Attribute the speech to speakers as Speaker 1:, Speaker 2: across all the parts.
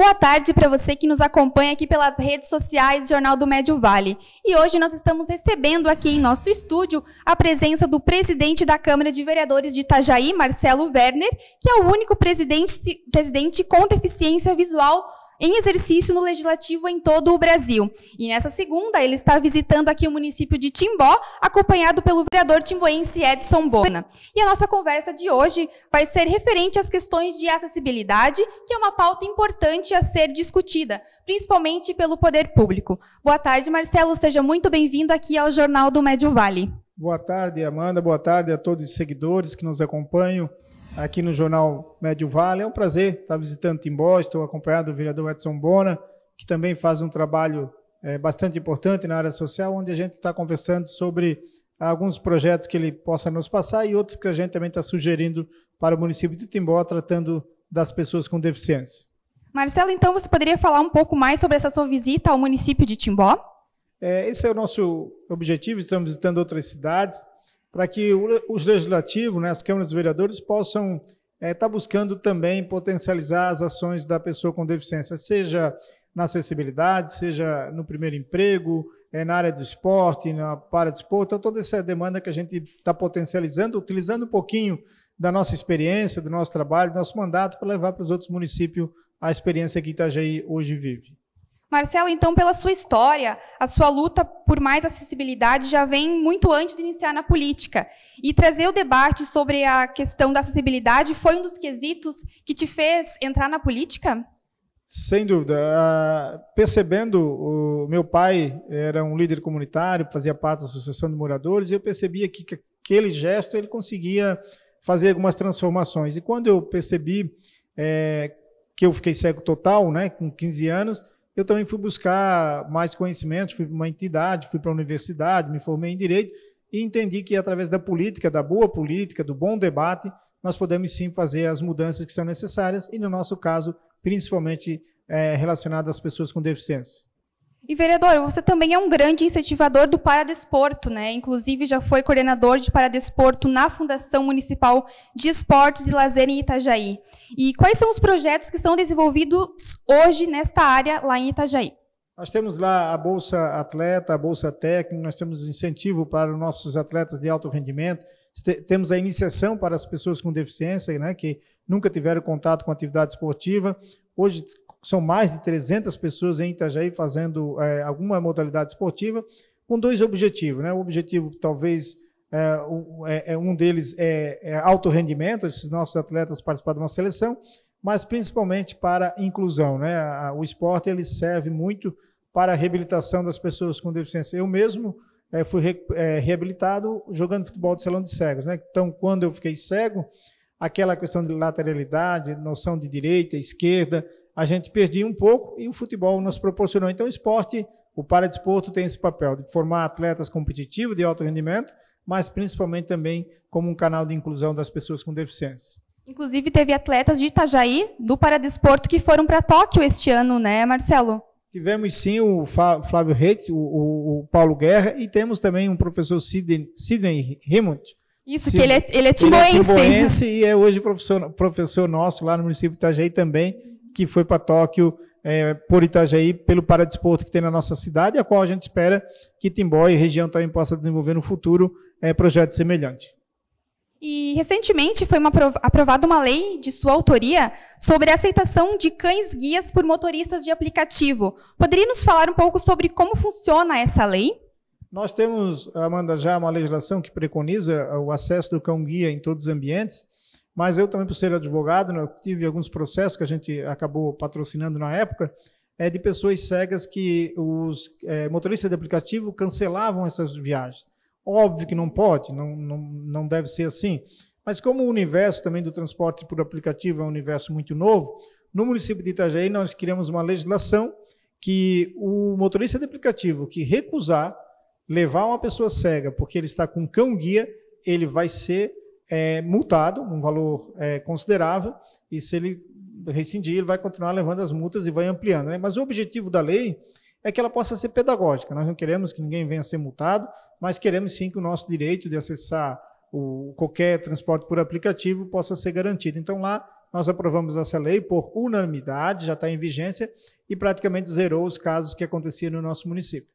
Speaker 1: Boa tarde para você que nos acompanha aqui pelas redes sociais Jornal do Médio Vale. E hoje nós estamos recebendo aqui em nosso estúdio a presença do presidente da Câmara de Vereadores de Itajaí, Marcelo Werner, que é o único presidente, presidente com deficiência visual em exercício no legislativo em todo o Brasil. E nessa segunda, ele está visitando aqui o município de Timbó, acompanhado pelo vereador timboense Edson Bona. E a nossa conversa de hoje vai ser referente às questões de acessibilidade, que é uma pauta importante a ser discutida, principalmente pelo poder público. Boa tarde, Marcelo, seja muito bem-vindo aqui ao Jornal do Médio Vale.
Speaker 2: Boa tarde, Amanda. Boa tarde a todos os seguidores que nos acompanham aqui no Jornal Médio Vale. É um prazer estar visitando Timbó, estou acompanhado do vereador Edson Bona, que também faz um trabalho é, bastante importante na área social, onde a gente está conversando sobre alguns projetos que ele possa nos passar e outros que a gente também está sugerindo para o município de Timbó, tratando das pessoas com deficiência.
Speaker 1: Marcelo, então você poderia falar um pouco mais sobre essa sua visita ao município de Timbó?
Speaker 2: É, esse é o nosso objetivo, estamos visitando outras cidades, para que os legislativos, né, as câmaras de vereadores, possam estar é, tá buscando também potencializar as ações da pessoa com deficiência, seja na acessibilidade, seja no primeiro emprego, é, na área do esporte, na para esporte. Então, toda essa demanda que a gente está potencializando, utilizando um pouquinho da nossa experiência, do nosso trabalho, do nosso mandato, para levar para os outros municípios a experiência que Itajaí hoje vive.
Speaker 1: Marcelo, então, pela sua história, a sua luta por mais acessibilidade já vem muito antes de iniciar na política. E trazer o debate sobre a questão da acessibilidade foi um dos quesitos que te fez entrar na política?
Speaker 2: Sem dúvida. Ah, percebendo, o meu pai era um líder comunitário, fazia parte da Associação de Moradores, e eu percebia que aquele gesto ele conseguia fazer algumas transformações. E quando eu percebi é, que eu fiquei cego total, né, com 15 anos, eu também fui buscar mais conhecimento, fui para uma entidade, fui para a universidade, me formei em direito e entendi que através da política, da boa política, do bom debate, nós podemos sim fazer as mudanças que são necessárias e, no nosso caso, principalmente é, relacionadas às pessoas com deficiência.
Speaker 1: E, vereador, você também é um grande incentivador do Paradesporto, né? Inclusive, já foi coordenador de Paradesporto na Fundação Municipal de Esportes e Lazer em Itajaí. E quais são os projetos que são desenvolvidos hoje nesta área lá em Itajaí?
Speaker 2: Nós temos lá a Bolsa Atleta, a Bolsa Técnica, nós temos incentivo para os nossos atletas de alto rendimento, temos a iniciação para as pessoas com deficiência, né, que nunca tiveram contato com atividade esportiva. Hoje são mais de 300 pessoas em Itajaí fazendo é, alguma modalidade esportiva, com dois objetivos. Né? O objetivo, talvez, é, é, é um deles é, é alto rendimento, esses nossos atletas participar de uma seleção, mas principalmente para inclusão. Né? O esporte ele serve muito para a reabilitação das pessoas com deficiência. Eu mesmo é, fui re, é, reabilitado jogando futebol de salão de cegos. Né? Então, quando eu fiquei cego, aquela questão de lateralidade, noção de direita, esquerda, a gente perdia um pouco e o futebol nos proporcionou. Então, o esporte, o paradesporto tem esse papel de formar atletas competitivos de alto rendimento, mas principalmente também como um canal de inclusão das pessoas com deficiência.
Speaker 1: Inclusive, teve atletas de Itajaí, do paradesporto, que foram para Tóquio este ano, né, Marcelo?
Speaker 2: Tivemos sim o Flávio Reitz, o, o, o, Paulo Guerra, e temos também um professor Sidney, Sidney Rimont.
Speaker 1: Isso, que ele é, ele é timboense. Ele é timboense
Speaker 2: e é hoje professor, professor nosso lá no município de Itajaí também, que foi para Tóquio é, por Itajaí, pelo paradesporto que tem na nossa cidade, a qual a gente espera que Timbó e região também possa desenvolver no futuro é, projetos semelhantes.
Speaker 1: E recentemente foi uma, aprovada uma lei de sua autoria sobre a aceitação de cães-guias por motoristas de aplicativo. Poderia nos falar um pouco sobre como funciona essa lei?
Speaker 2: Nós temos, Amanda, já uma legislação que preconiza o acesso do cão-guia em todos os ambientes, mas eu também, por ser advogado, né, tive alguns processos que a gente acabou patrocinando na época, é de pessoas cegas que os é, motoristas de aplicativo cancelavam essas viagens. Óbvio que não pode, não, não, não deve ser assim, mas como o universo também do transporte por aplicativo é um universo muito novo, no município de Itajaí nós criamos uma legislação que o motorista de aplicativo que recusar levar uma pessoa cega porque ele está com cão-guia, ele vai ser é, multado, um valor é, considerável, e se ele rescindir, ele vai continuar levando as multas e vai ampliando. Né? Mas o objetivo da lei é que ela possa ser pedagógica. Nós não queremos que ninguém venha a ser multado, mas queremos sim que o nosso direito de acessar o, qualquer transporte por aplicativo possa ser garantido. Então, lá nós aprovamos essa lei por unanimidade, já está em vigência e praticamente zerou os casos que aconteciam no nosso município.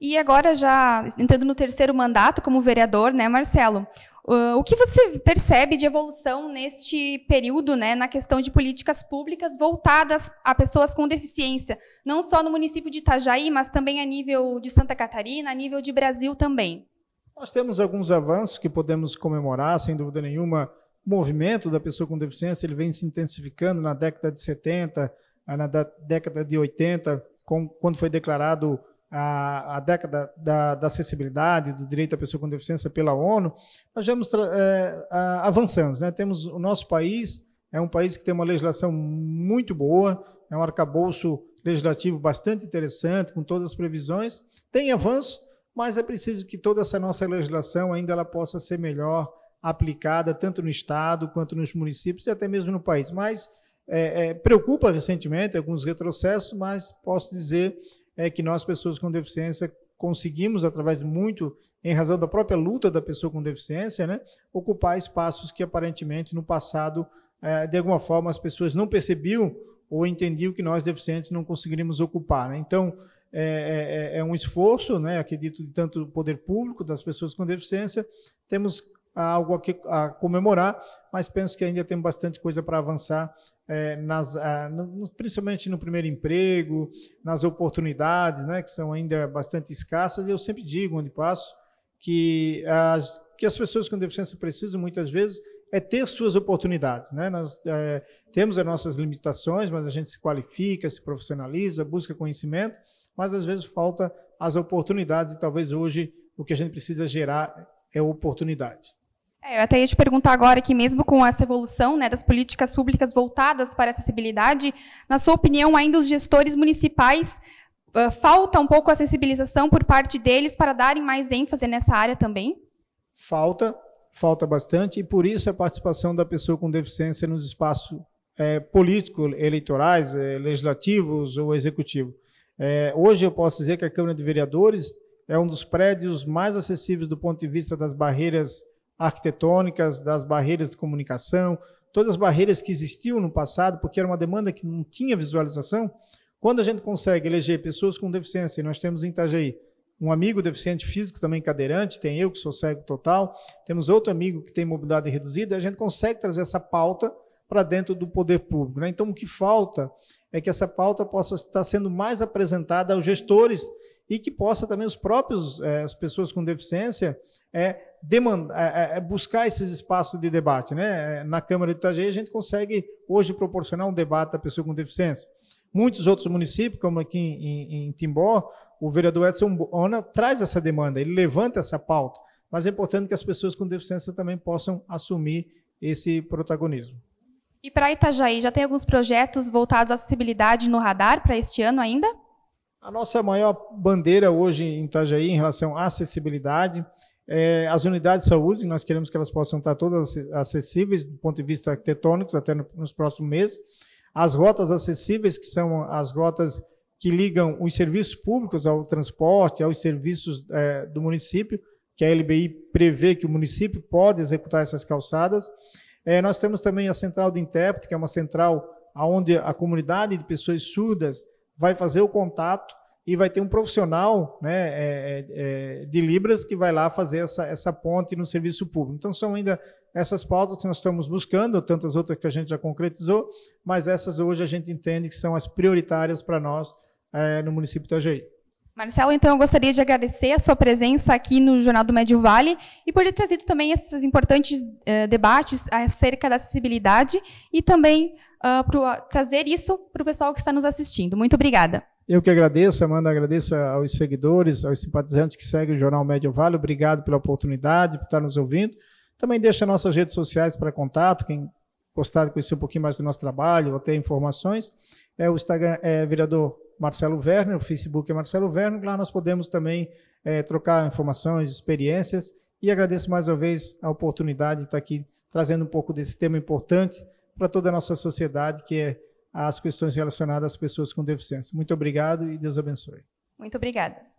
Speaker 1: E agora, já entrando no terceiro mandato como vereador, né, Marcelo? Uh, o que você percebe de evolução neste período, né, na questão de políticas públicas voltadas a pessoas com deficiência, não só no município de Itajaí, mas também a nível de Santa Catarina, a nível de Brasil também?
Speaker 2: Nós temos alguns avanços que podemos comemorar, sem dúvida nenhuma. O movimento da pessoa com deficiência ele vem se intensificando na década de 70, na década de 80, com, quando foi declarado a, a década da, da, acessibilidade, do direito à pessoa com deficiência pela ONU, nós vamos é, avançando. Né? Temos o nosso país, é um país que tem uma legislação muito boa, é um arcabouço legislativo bastante interessante, com todas as previsões. Tem avanço, mas é preciso que toda essa nossa legislação ainda ela possa ser melhor aplicada, tanto no Estado quanto nos municípios e até mesmo no país. Mas é, é, preocupa recentemente alguns retrocessos, mas posso dizer é que nós, pessoas com deficiência, conseguimos, através de muito, em razão da própria luta da pessoa com deficiência, né, ocupar espaços que aparentemente no passado, é, de alguma forma, as pessoas não percebiam ou entendiam que nós, deficientes, não conseguiríamos ocupar. Né? Então, é, é, é, um esforço, né, acredito, de tanto do poder público, das pessoas com deficiência. Temos algo a, comemorar, mas penso que ainda tem bastante coisa para avançar, é, nas, a, no, principalmente no primeiro emprego, nas oportunidades, né, que são ainda bastante escassas. Eu sempre digo, onde passo, que as, que as pessoas com deficiência precisam, muitas vezes, é ter suas oportunidades. Né? Nós é, temos as nossas limitações, mas a gente se qualifica, se profissionaliza, busca conhecimento, mas às vezes falta as oportunidades e talvez hoje o que a gente precisa gerar é oportunidade.
Speaker 1: É, eu até ia te perguntar agora que mesmo com essa evolução né, das políticas públicas voltadas para a acessibilidade, na sua opinião, ainda os gestores municipais uh, falta um pouco a sensibilização por parte deles para darem mais ênfase nessa área também?
Speaker 2: Falta, falta bastante, e por isso a participação da pessoa com deficiência nos espaços é, políticos, eleitorais, é, legislativos ou executivos. É, hoje eu posso dizer que a Câmara de Vereadores é um dos prédios mais acessíveis do ponto de vista das barreiras arquitetônicas, das barreiras de comunicação, todas as barreiras que existiam no passado, porque era uma demanda que não tinha visualização. Quando a gente consegue eleger pessoas com deficiência, e nós temos em Itajaí um amigo deficiente físico também cadeirante, tem eu que sou cego total, temos outro amigo que tem mobilidade reduzida, a gente consegue trazer essa pauta para dentro do poder público. Né? Então, o que falta é que essa pauta possa estar sendo mais apresentada aos gestores e que possa também os próprios, é, as pessoas com deficiência, é, demandar, é, é, buscar esses espaços de debate. Né? Na Câmara de Itajaí, a gente consegue hoje proporcionar um debate da pessoa com deficiência. Muitos outros municípios, como aqui em, em, em Timbó, o vereador Edson Ona traz essa demanda, ele levanta essa pauta, mas é importante que as pessoas com deficiência também possam assumir esse protagonismo.
Speaker 1: E para Itajaí, já tem alguns projetos voltados à acessibilidade no radar para este ano ainda?
Speaker 2: A nossa maior bandeira hoje em Itajaí em relação à acessibilidade é as unidades de saúde, nós queremos que elas possam estar todas acessíveis do ponto de vista arquitetônico até nos próximos meses. As rotas acessíveis, que são as rotas que ligam os serviços públicos ao transporte, aos serviços é, do município, que a LBI prevê que o município pode executar essas calçadas. É, nós temos também a central de intérprete, que é uma central onde a comunidade de pessoas surdas vai fazer o contato e vai ter um profissional né, é, é, é, de Libras que vai lá fazer essa, essa ponte no serviço público. Então, são ainda essas pautas que nós estamos buscando, tantas outras que a gente já concretizou, mas essas hoje a gente entende que são as prioritárias para nós é, no município de Itajaí.
Speaker 1: Marcelo, então eu gostaria de agradecer a sua presença aqui no Jornal do Médio Vale e por ter trazido também esses importantes uh, debates acerca da acessibilidade e também uh, pro, uh, trazer isso para o pessoal que está nos assistindo. Muito obrigada.
Speaker 2: Eu que agradeço, Amanda, agradeço aos seguidores, aos simpatizantes que seguem o Jornal Médio Vale. Obrigado pela oportunidade, por estar nos ouvindo. Também deixa nossas redes sociais para contato, quem gostar de conhecer um pouquinho mais do nosso trabalho ou ter informações. É, o Instagram é vereador Marcelo Werner, o Facebook é Marcelo Werner. Lá nós podemos também é, trocar informações, experiências. E agradeço mais uma vez a oportunidade de estar aqui trazendo um pouco desse tema importante para toda a nossa sociedade, que é as questões relacionadas às pessoas com deficiência. Muito obrigado e Deus abençoe.
Speaker 1: Muito obrigada.